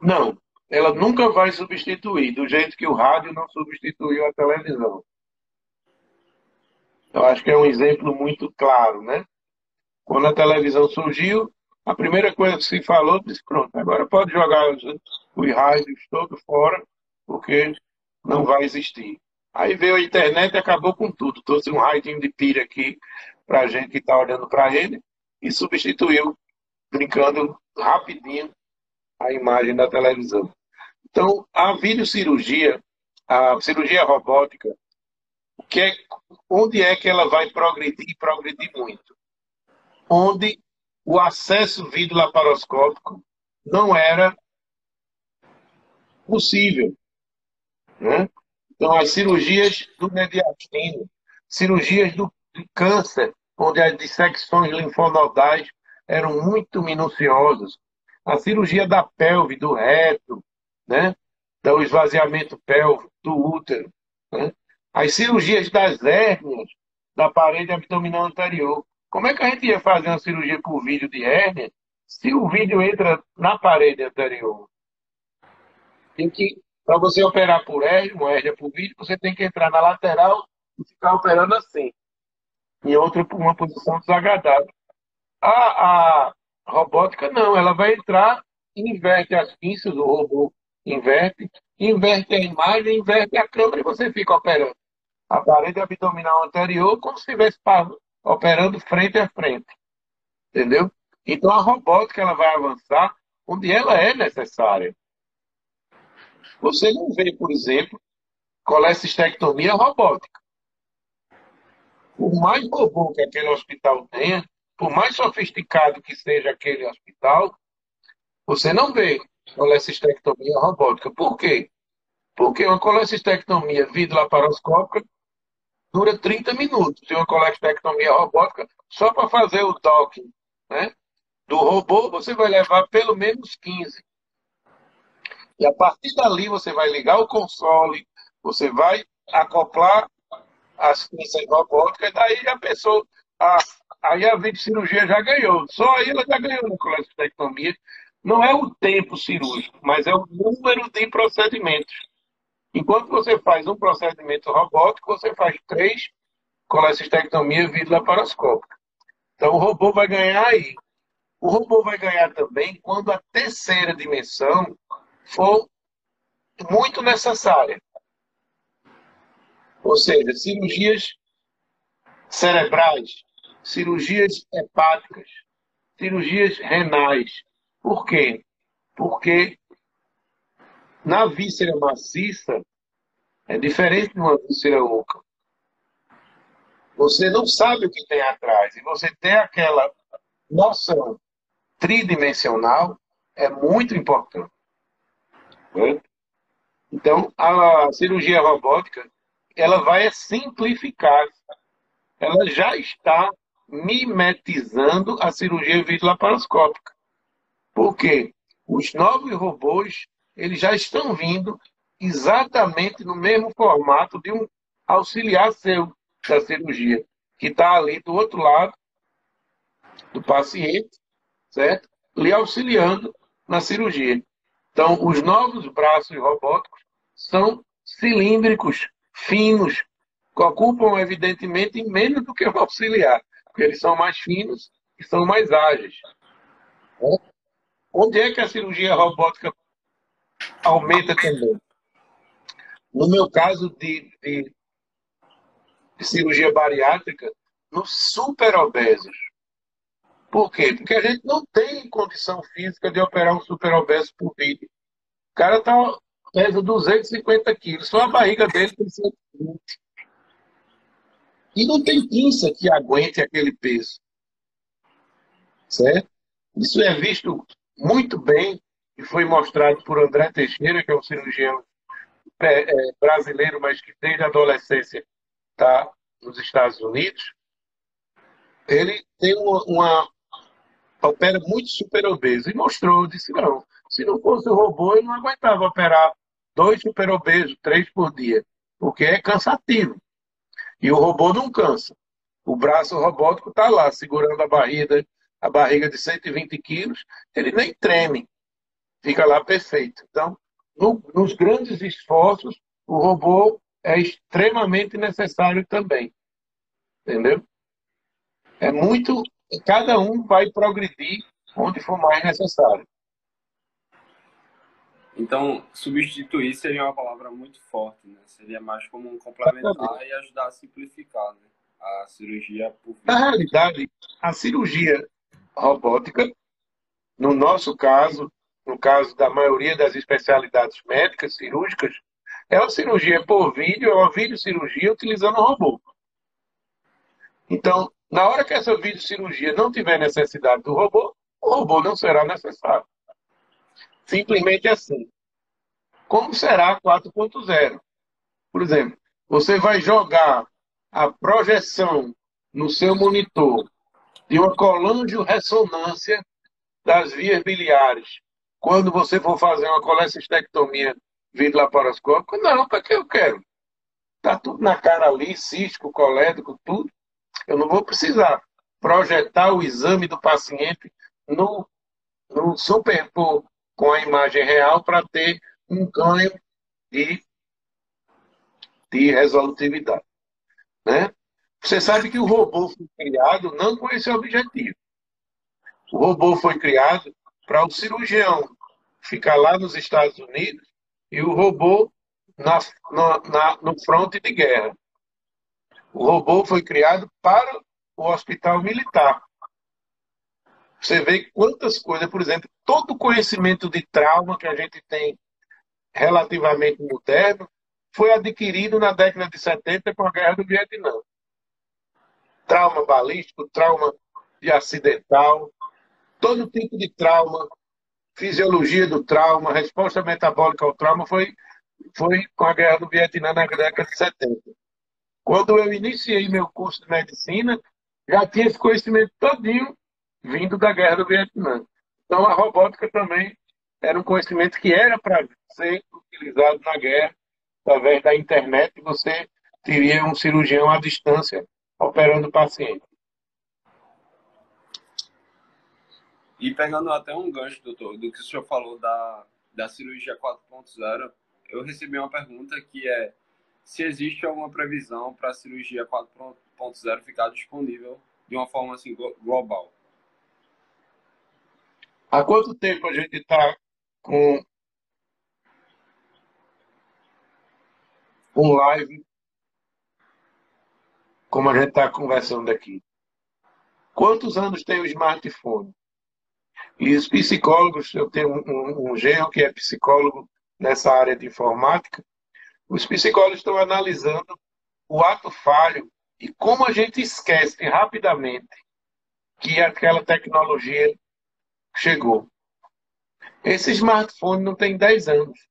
Não, ela nunca vai substituir, do jeito que o rádio não substituiu a televisão. Eu acho que é um exemplo muito claro, né? Quando a televisão surgiu, a primeira coisa que se falou, disse, pronto, agora pode jogar os, os rádios todos fora, porque não vai existir. Aí veio a internet e acabou com tudo. Trouxe um raio de pilha aqui para a gente que está olhando para ele e substituiu, brincando rapidinho, a imagem da televisão. Então, a videocirurgia, a cirurgia robótica, que é, onde é que ela vai progredir e progredir muito? Onde o acesso videolaparoscópico não era possível. Né? Então, as cirurgias do mediastino, cirurgias do, do câncer, onde as dissecções linfonodais eram muito minuciosas, a cirurgia da pelve, do reto, né? do esvaziamento pélvico, do útero. Né? As cirurgias das hérnias da parede abdominal anterior. Como é que a gente ia fazer uma cirurgia por vídeo de hérnia se o vídeo entra na parede anterior? Tem que, para você operar por hérnia, uma hérnia por vídeo, você tem que entrar na lateral e ficar operando assim, em outra uma posição desagradável. A, a robótica não, ela vai entrar, inverte as pinças, o robô inverte, inverte a imagem, inverte a câmera e você fica operando. a parede abdominal anterior como se estivesse operando frente a frente. Entendeu? Então a robótica ela vai avançar onde ela é necessária. Você não vê, por exemplo, colecistectomia robótica. Por mais robô que aquele hospital tenha, por mais sofisticado que seja aquele hospital, você não vê colecistectomia robótica. Por quê? Porque uma colecistectomia vidro-laparoscópica dura 30 minutos. E uma colecistectomia robótica, só para fazer o docking né, do robô, você vai levar pelo menos 15. E a partir dali você vai ligar o console, você vai acoplar assistência robótica, e daí a pessoa, a, aí a cirurgia já ganhou. Só aí ela já ganhou na colestectomia. Não é o tempo cirúrgico, mas é o número de procedimentos. Enquanto você faz um procedimento robótico, você faz três colestectomia via laparoscópica. Então o robô vai ganhar aí. O robô vai ganhar também quando a terceira dimensão for muito necessária. Ou seja, cirurgias cerebrais, cirurgias hepáticas, cirurgias renais. Por quê? Porque na víscera maciça é diferente de uma víscera oca. Você não sabe o que tem atrás e você tem aquela noção tridimensional é muito importante. Né? Então, a cirurgia robótica ela vai simplificar. Ela já está mimetizando a cirurgia videolaparoscópica. Por quê? Os novos robôs, eles já estão vindo exatamente no mesmo formato de um auxiliar seu da cirurgia, que está ali do outro lado do paciente, certo? Lhe auxiliando na cirurgia. Então, os novos braços robóticos são cilíndricos, finos, que ocupam, evidentemente, menos do que o auxiliar, porque eles são mais finos e são mais ágeis. Onde é que a cirurgia robótica aumenta também? No meu caso de, de, de cirurgia bariátrica, nos super obesos. Por quê? Porque a gente não tem condição física de operar um super obeso por vídeo. O cara está pesa 250 quilos. Só a barriga dele tem 120. E não tem pinça que aguente aquele peso. Certo? Isso é visto muito bem e foi mostrado por André Teixeira, que é um cirurgião é, é, brasileiro, mas que desde a adolescência está nos Estados Unidos. Ele tem uma, uma opera muito super obeso e mostrou, disse não, se não fosse o robô, ele não aguentava operar dois superobesos, três por dia, porque é cansativo. E o robô não cansa. O braço robótico está lá, segurando a barriga, a barriga de 120 quilos, ele nem treme. Fica lá perfeito. Então, no, nos grandes esforços, o robô é extremamente necessário também. Entendeu? É muito. Cada um vai progredir onde for mais necessário. Então, substituir seria uma palavra muito forte, né? Seria mais como um complementar e ajudar a simplificar né? a cirurgia por Na realidade, a cirurgia robótica, no nosso caso, no caso da maioria das especialidades médicas cirúrgicas, é uma cirurgia por vídeo, é uma videocirurgia utilizando robô. Então, na hora que essa videocirurgia não tiver necessidade do robô, o robô não será necessário. Simplesmente assim. Como será 4.0? Por exemplo, você vai jogar a projeção no seu monitor de uma colangio-ressonância das vias biliares quando você for fazer uma colecistectomia vidro-laparoscópica? Não, para que eu quero? Está tudo na cara ali, cístico, colédico, tudo. Eu não vou precisar projetar o exame do paciente no, no superpor com a imagem real para ter um ganho de, de resolutividade. Né? Você sabe que o robô foi criado não com esse objetivo. O robô foi criado para o cirurgião ficar lá nos Estados Unidos e o robô na, na, na, no fronte de guerra. O robô foi criado para o hospital militar. Você vê quantas coisas, por exemplo, todo o conhecimento de trauma que a gente tem relativamente moderno foi adquirido na década de 70 com a guerra do Vietnã. Trauma balístico, trauma de acidental, todo tipo de trauma, fisiologia do trauma, resposta metabólica ao trauma foi, foi com a guerra do Vietnã na década de 70. Quando eu iniciei meu curso de medicina, já tinha esse conhecimento todinho vindo da guerra do Vietnã. Então a robótica também era um conhecimento que era para ser utilizado na guerra através da internet, você teria um cirurgião à distância operando o paciente. E pegando até um gancho, doutor, do que o senhor falou da, da cirurgia 4.0, eu recebi uma pergunta que é se existe alguma previsão para a cirurgia 4.0 ficar disponível de uma forma assim global. Há quanto tempo a gente está com um live como a gente está conversando aqui? Quantos anos tem o smartphone? E os psicólogos, eu tenho um, um, um genro que é psicólogo nessa área de informática, os psicólogos estão analisando o ato falho e como a gente esquece rapidamente que aquela tecnologia chegou. Esse smartphone não tem 10 anos.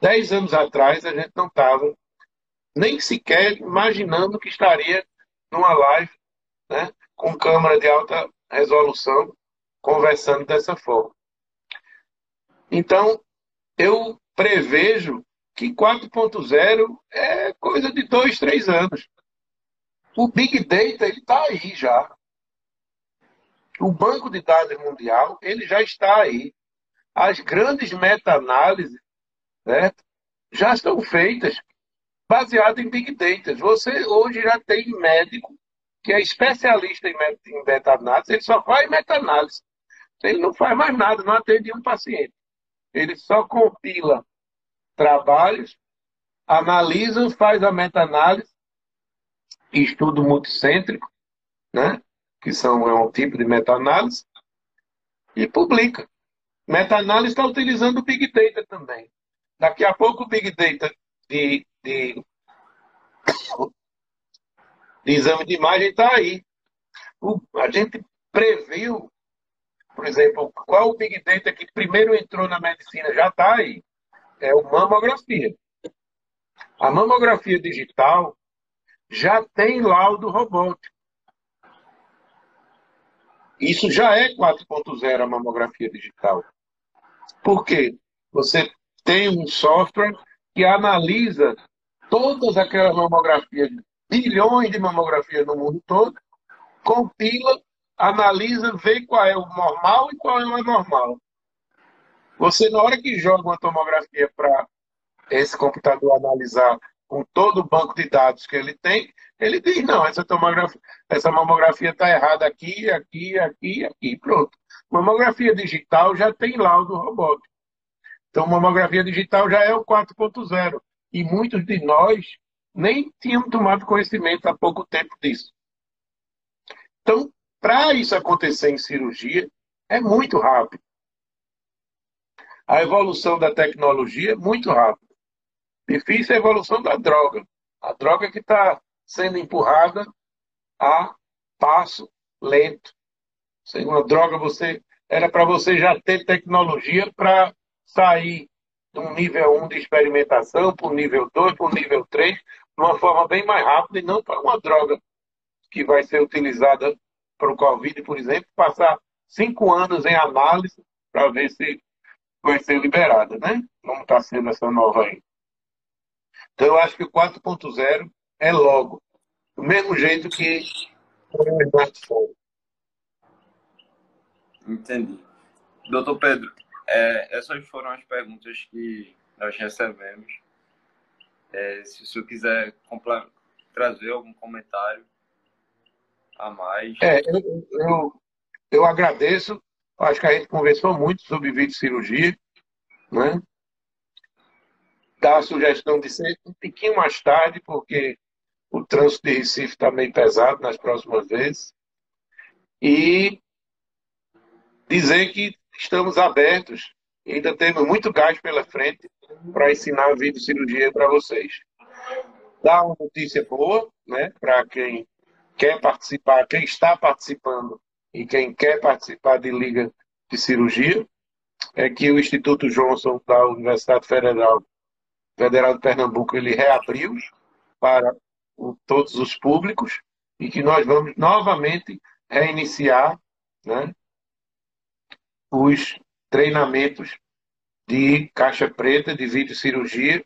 10 anos atrás a gente não estava nem sequer imaginando que estaria numa live né, com câmera de alta resolução conversando dessa forma. Então, eu prevejo que 4.0 é coisa de dois, três anos. O Big Data ele está aí já. O banco de dados mundial ele já está aí. As grandes meta-análises né, já estão feitas baseadas em Big Data. Você hoje já tem médico que é especialista em meta-análise, ele só faz meta-análise. Ele não faz mais nada, não atende um paciente. Ele só compila trabalhos, analisa, faz a meta-análise, estudo multicêntrico, né? que são, é um tipo de meta-análise, e publica. Meta-análise está utilizando o Big Data também. Daqui a pouco o Big Data de, de, de exame de imagem está aí. O, a gente previu, por exemplo, qual o Big Data que primeiro entrou na medicina já está aí é o mamografia. A mamografia digital já tem laudo robótico. Isso já é 4.0 a mamografia digital. Por quê? Você tem um software que analisa todas aquelas mamografias, bilhões de mamografias no mundo todo, compila, analisa, vê qual é o normal e qual é o anormal. Você, na hora que joga uma tomografia para esse computador analisar com todo o banco de dados que ele tem, ele diz, não, essa tomografia, essa mamografia está errada aqui, aqui, aqui, aqui, pronto. Mamografia digital já tem laudo robótico. Então, mamografia digital já é o 4.0. E muitos de nós nem tinham tomado conhecimento há pouco tempo disso. Então, para isso acontecer em cirurgia, é muito rápido a evolução da tecnologia é muito rápida. Difícil a evolução da droga. A droga que está sendo empurrada a passo lento. Sem uma droga, você era para você já ter tecnologia para sair um nível 1 de experimentação para o nível 2, para o nível 3, de uma forma bem mais rápida e não para uma droga que vai ser utilizada para o Covid, por exemplo, passar cinco anos em análise para ver se vai ser liberada, né? Como está sendo essa nova aí. Então, eu acho que o 4.0 é logo. Do mesmo jeito que o smartphone. Entendi. Doutor Pedro, é, essas foram as perguntas que nós recebemos. É, se o senhor quiser trazer algum comentário a mais. É, eu, eu, eu agradeço Acho que a gente conversou muito sobre vídeo cirurgia, né? dar a sugestão de ser um pouquinho mais tarde, porque o trânsito de Recife está meio pesado nas próximas vezes. E dizer que estamos abertos, ainda temos muito gás pela frente para ensinar a videocirurgia para vocês. Dar uma notícia boa, né, para quem quer participar, quem está participando e quem quer participar de liga de cirurgia, é que o Instituto Johnson da Universidade Federal, Federal de Pernambuco ele reabriu para todos os públicos e que nós vamos novamente reiniciar né, os treinamentos de caixa preta, de videocirurgia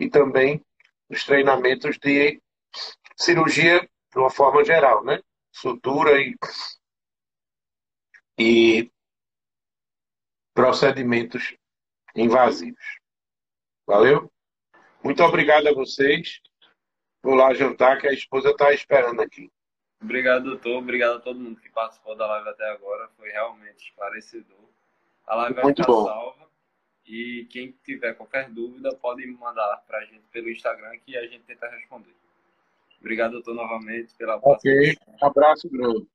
e também os treinamentos de cirurgia de uma forma geral, né? Sutura e, e procedimentos invasivos. Valeu? Muito obrigado a vocês. Vou lá jantar, que a esposa está esperando aqui. Obrigado, doutor. Obrigado a todo mundo que participou da live até agora. Foi realmente esclarecedor. A live vai Muito ficar bom. salva. E quem tiver qualquer dúvida pode mandar para a gente pelo Instagram que a gente tenta responder. Obrigado, doutor, novamente pela Ok. Abraço grande.